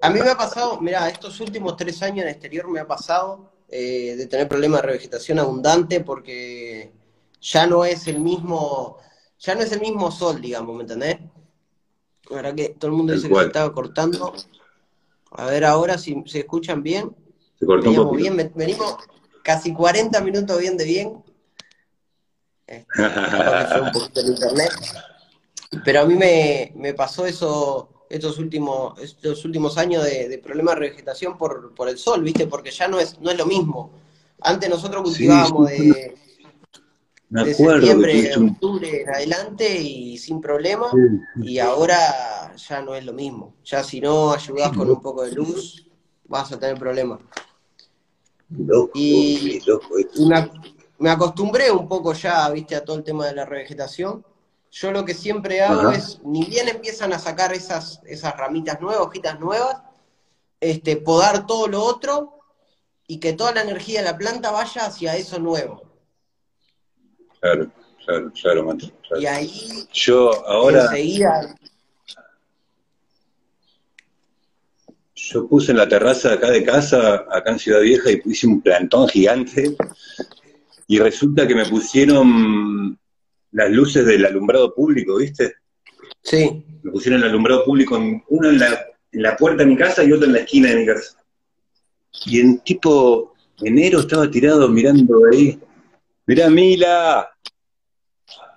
Speaker 1: a mí me ha pasado, mira, estos últimos tres años en exterior me ha pasado eh, de tener problemas de revegetación abundante porque ya no es el mismo, ya no es el mismo sol, digamos, ¿me entendés? La verdad que todo el mundo dice que se estaba cortando. A ver ahora si se escuchan bien.
Speaker 2: Se cortó un poco.
Speaker 1: bien, venimos casi 40 minutos bien de bien. Este, fue un poquito el internet. Pero a mí me, me pasó eso estos últimos, estos últimos años de, problemas de revegetación por, por, el sol, ¿viste? Porque ya no es, no es lo mismo. Antes nosotros cultivábamos de... de septiembre, octubre en adelante y sin problema. Y ahora ya no es lo mismo. Ya si no ayudas con un poco de luz, vas a tener problemas. y me, acostumbré un poco ya, viste, a todo el tema de la revegetación. Yo lo que siempre hago es, ni bien empiezan a sacar esas, esas ramitas nuevas, hojitas nuevas, este, podar todo lo otro y que toda la energía de la planta vaya hacia eso nuevo.
Speaker 2: Claro, claro, claro, Mati.
Speaker 1: Y ahí,
Speaker 2: yo ahora. Yo puse en la terraza acá de casa, acá en Ciudad Vieja, y puse un plantón gigante. Y resulta que me pusieron las luces del alumbrado público, ¿viste?
Speaker 1: Sí.
Speaker 2: Me pusieron el alumbrado público, uno en la, en la puerta de mi casa y otro en la esquina de mi casa. Y en tipo enero estaba tirado mirando ahí. Mirá, Mila.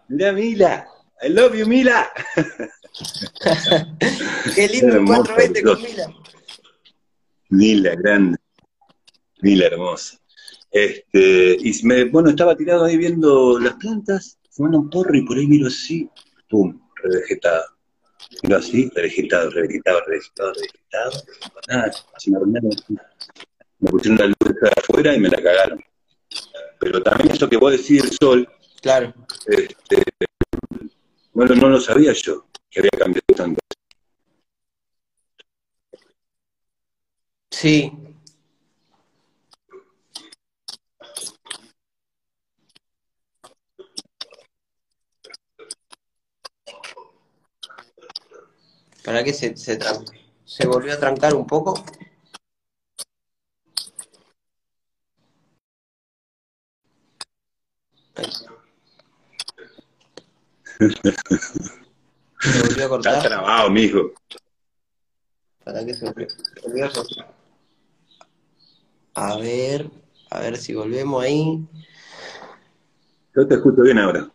Speaker 2: Mirá, Mila. I love you, Mila. <laughs>
Speaker 1: Qué lindo 420 con Mila.
Speaker 2: Mila, grande. Mila, hermosa. Este, y me, bueno, estaba tirado ahí viendo las plantas, fumando un porro y por ahí miro así, pum, revegetado. Miro así, revegetado, revegetado, revegetado, revegetado. Nada, así me me pusieron la luz de afuera y me la cagaron. Pero también eso que vos decís, el sol,
Speaker 1: claro.
Speaker 2: Este, bueno, no lo sabía yo, que había cambiado tanto.
Speaker 1: Sí. ¿Para qué se, se, se volvió a trancar un poco?
Speaker 2: Volvió a cortar. Está trabado, mijo.
Speaker 1: ¿Para qué se volvió? a ver, a ver si volvemos ahí.
Speaker 2: Yo te escucho bien ahora.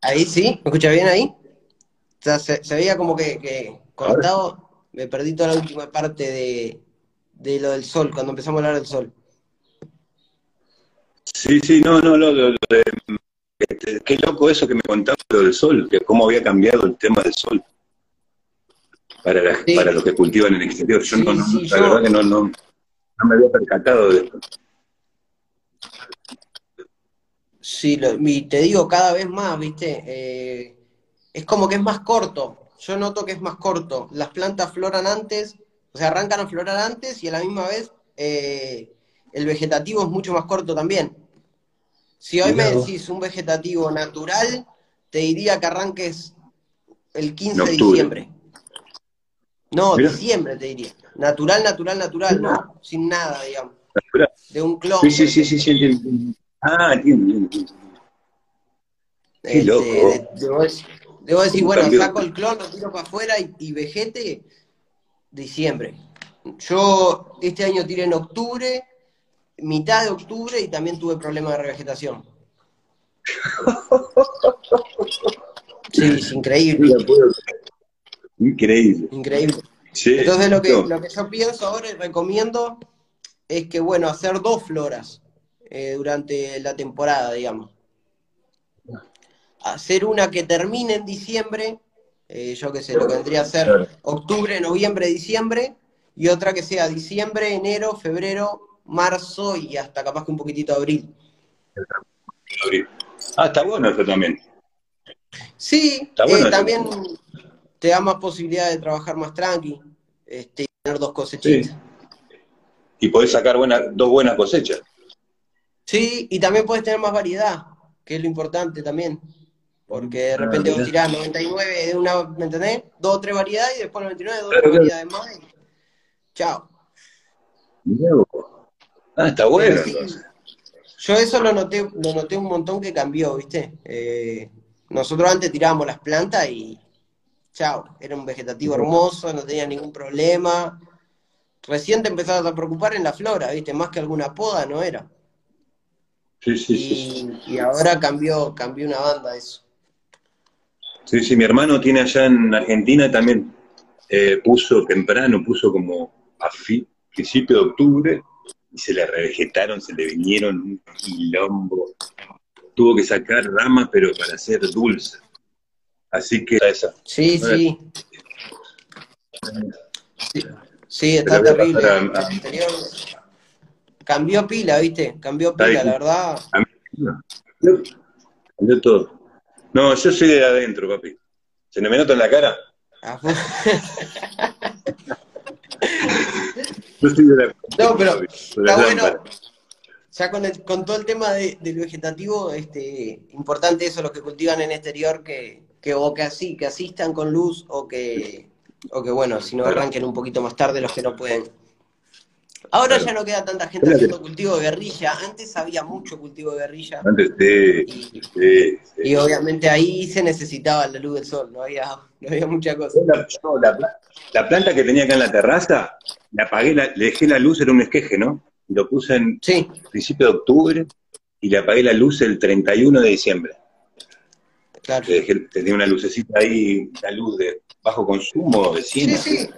Speaker 1: Ahí sí, ¿me escucha bien ahí? O sea, se, veía como que, que cortado, me perdí toda la última parte de, de lo del sol, cuando empezamos a hablar del sol.
Speaker 2: Sí, sí, no, no, lo, lo, de, este, qué loco eso que me contaba lo del sol, que cómo había cambiado el tema del sol para, para los que cultivan en el exterior. Yo no, no la verdad que no, no, no, me había percatado de esto.
Speaker 1: Sí, y te digo cada vez más, ¿viste? Eh, es como que es más corto. Yo noto que es más corto. Las plantas floran antes, o sea, arrancan a florar antes y a la misma vez eh, el vegetativo es mucho más corto también. Si hoy me decís un vegetativo natural, te diría que arranques el 15 de diciembre. No, diciembre te diría. Natural, natural, natural, ¿no? Sin nada, digamos. De un clon.
Speaker 2: Sí, sí, sí, sí, sí, Ah, entiendo, entiendo. Qué este, loco.
Speaker 1: Debo, decir, bueno, saco el clon, lo tiro para afuera y, y vegete diciembre. Yo este año tiré en octubre, mitad de octubre y también tuve problemas de revegetación. <laughs> Sí, es increíble.
Speaker 2: Increíble.
Speaker 1: Increíble. Entonces lo que, lo que yo pienso ahora y recomiendo es que, bueno, hacer dos floras eh, durante la temporada, digamos. Hacer una que termine en diciembre, eh, yo qué sé, lo que vendría a ser octubre, noviembre, diciembre, y otra que sea diciembre, enero, febrero, marzo y hasta capaz que un poquitito de abril.
Speaker 2: Ah, está bueno eso también.
Speaker 1: Sí, eh, también te da más posibilidad de trabajar más tranqui, este, y tener dos cosechitas.
Speaker 2: Y podés sacar dos buenas cosechas.
Speaker 1: Sí, y también puedes tener más variedad, que es lo importante también. Porque de repente vos tirás 99 de una, ¿me entendés? Dos o tres variedades y después 99 dos o tres variedades más. Chao.
Speaker 2: Ah, está bueno.
Speaker 1: yo eso lo noté, lo noté un montón que cambió, ¿viste? Eh, nosotros antes tirábamos las plantas y chao, era un vegetativo hermoso, no tenía ningún problema. Recién te empezabas a preocupar en la flora, ¿viste? Más que alguna poda, no era.
Speaker 2: Sí, sí, sí.
Speaker 1: Y ahora cambió, cambió una banda eso.
Speaker 2: Sí, sí, mi hermano tiene allá en Argentina también, eh, puso temprano, puso como a principio de octubre, y se le revegetaron, se le vinieron un quilombo. tuvo que sacar ramas, pero para hacer dulce. Así que esa.
Speaker 1: Sí, sí. Sí, está terrible. Cambió pila, ¿viste? Cambió pila, la verdad.
Speaker 2: Cambió todo. No, yo soy de adentro, papi. ¿Se me nota en la cara? <laughs>
Speaker 1: Yo soy de la... No, pero está bueno. Ya con, con todo el tema del vegetativo, este, importante eso, los que cultivan en exterior, que, que o que así, que asistan con luz o que, o que bueno, si no arranquen un poquito más tarde los que no pueden. Ahora ya no queda tanta gente haciendo cultivo de guerrilla. Antes había mucho cultivo de guerrilla.
Speaker 2: Antes sí,
Speaker 1: y, sí, y obviamente ahí se necesitaba la luz del sol, no había, no había mucha cosa.
Speaker 2: La, planta que tenía acá en la terraza, la apagué, le dejé la luz, era un esqueje, ¿no? Lo puse en principio de octubre y le apagué la luz el 31 de diciembre. Claro. tenía una lucecita ahí, la luz de bajo consumo, vecina. Sí, sí.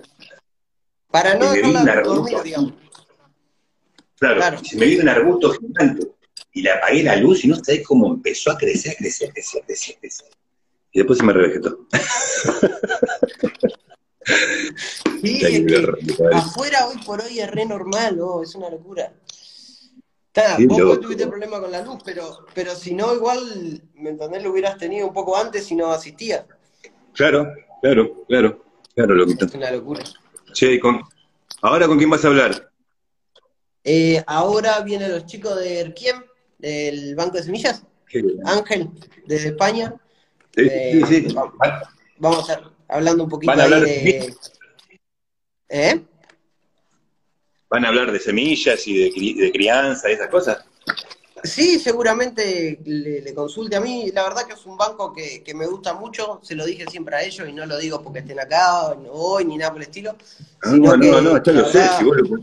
Speaker 1: Para no dejarla dormir, digamos.
Speaker 2: Claro, se me vino un arbusto gigante y le apagué la luz y no sabés cómo empezó a crecer, a crecer, a crecer, a crecer, crecer. Y después se me revegetó. <laughs>
Speaker 1: Sí, <laughs> es que afuera hoy por hoy es re normal, ¿no? es una locura. Está, vos tuviste problema con la luz, pero, pero si no, igual, ¿me entendés? Lo hubieras tenido un poco antes si no asistías.
Speaker 2: Claro, claro, claro, claro, lo
Speaker 1: Es una locura.
Speaker 2: Che, con... ¿ahora con quién vas a hablar?
Speaker 1: Eh, ahora vienen los chicos de Erquiem, del Banco de Semillas. Ángel, desde España.
Speaker 2: Sí, sí, eh, sí.
Speaker 1: Vamos a estar hablando un poquito ahí de...
Speaker 2: ¿Eh? ¿Van a hablar de semillas y de, crianza y esas cosas?
Speaker 1: Sí, seguramente le, consulte a mí. La verdad que es un banco que, me gusta mucho, se lo dije siempre a ellos y no lo digo porque estén acá hoy ni nada por el estilo.
Speaker 2: No, no, no, ya lo sé, si vos lo,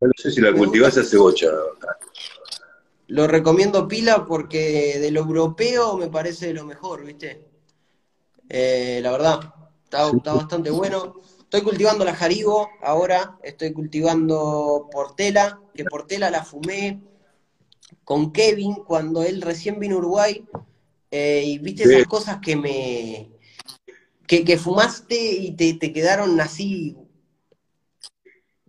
Speaker 2: no sé si la cultivás a cebocha.
Speaker 1: Lo recomiendo pila porque de lo europeo me parece lo mejor, ¿viste? Eh, la verdad, está, bastante bueno. Estoy cultivando la jarigo ahora, estoy cultivando portela, que portela la fumé con Kevin cuando él recién vino a Uruguay. Eh, y viste esas cosas que me. que, fumaste y te, te quedaron así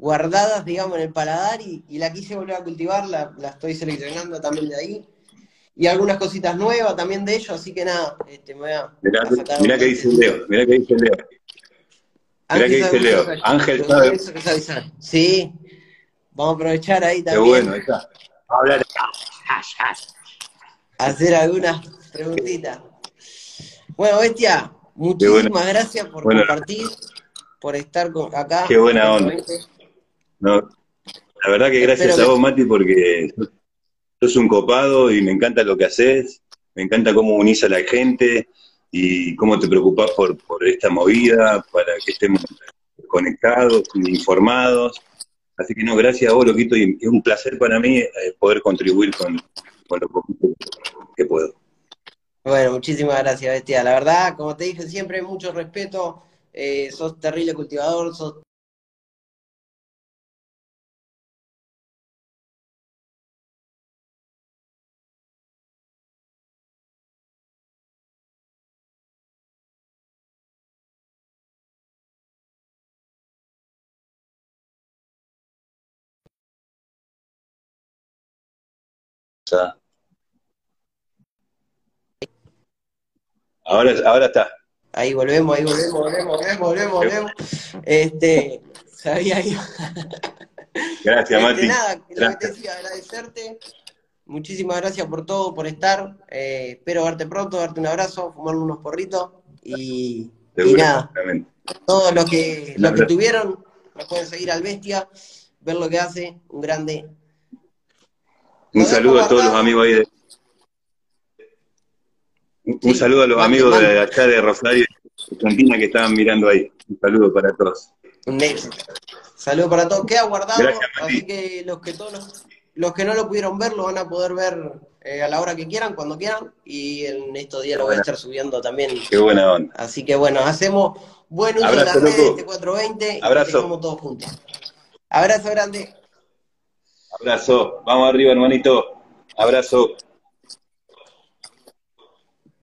Speaker 1: guardadas, digamos, en el paladar y, la quise volver a cultivar, la, estoy seleccionando también de ahí. Y algunas cositas nuevas también de ellos, así que nada, este, me voy a,
Speaker 2: mirá, Mirá que dice Leo, mirá que dice Leo. Mirá que dice Leo. Ángel sabe.
Speaker 1: Sí, vamos a aprovechar ahí también.
Speaker 2: Qué bueno, ahí está. Hablar.
Speaker 1: Hacer algunas preguntitas. Bueno, Bestia, muchísimas gracias por compartir, por estar acá.
Speaker 2: Qué buena onda. No, la verdad que gracias a vos, Mati, porque sos un copado y me encanta lo que haces, me encanta cómo unís a la gente y cómo te preocupás por, por esta movida, para que estemos conectados, informados. Así que no, gracias a vos, Loquito, y es un placer para mí eh, poder contribuir con, lo poquito que puedo.
Speaker 1: Bueno, muchísimas gracias, Bestia. La verdad, como te dije siempre, mucho respeto. Eh, sos terrible cultivador, sos
Speaker 2: Ahora, ahora está.
Speaker 1: Ahí volvemos, ahí volvemos, volvemos, volvemos, volvemos, volvemos. Este, sabía ahí.
Speaker 2: Gracias, este, Mati.
Speaker 1: Nada, lo que te decía, agradecerte. Muchísimas gracias por todo, por estar. Eh, espero verte pronto, darte un abrazo, fumar unos porritos y, y nada. Todos los que, los que tuvieron, nos pueden seguir al Bestia, ver lo que hace, un grande.
Speaker 2: Un saludo a todos los amigos ahí de, un, saludo a los amigos de allá de Rosario, Argentina, que estaban mirando ahí. Un saludo para todos.
Speaker 1: Un Saludo para todos. Queda guardado, así que los que todos los, que no lo pudieron ver lo van a poder ver eh, a la hora que quieran, cuando quieran, y en estos días lo voy a estar subiendo también.
Speaker 2: Qué buena onda.
Speaker 1: Así que bueno, hacemos buen uso de la red este 420
Speaker 2: Abrazo.
Speaker 1: todos juntos. Abrazo grande.
Speaker 2: Abrazo. Vamos arriba, hermanito. Abrazo.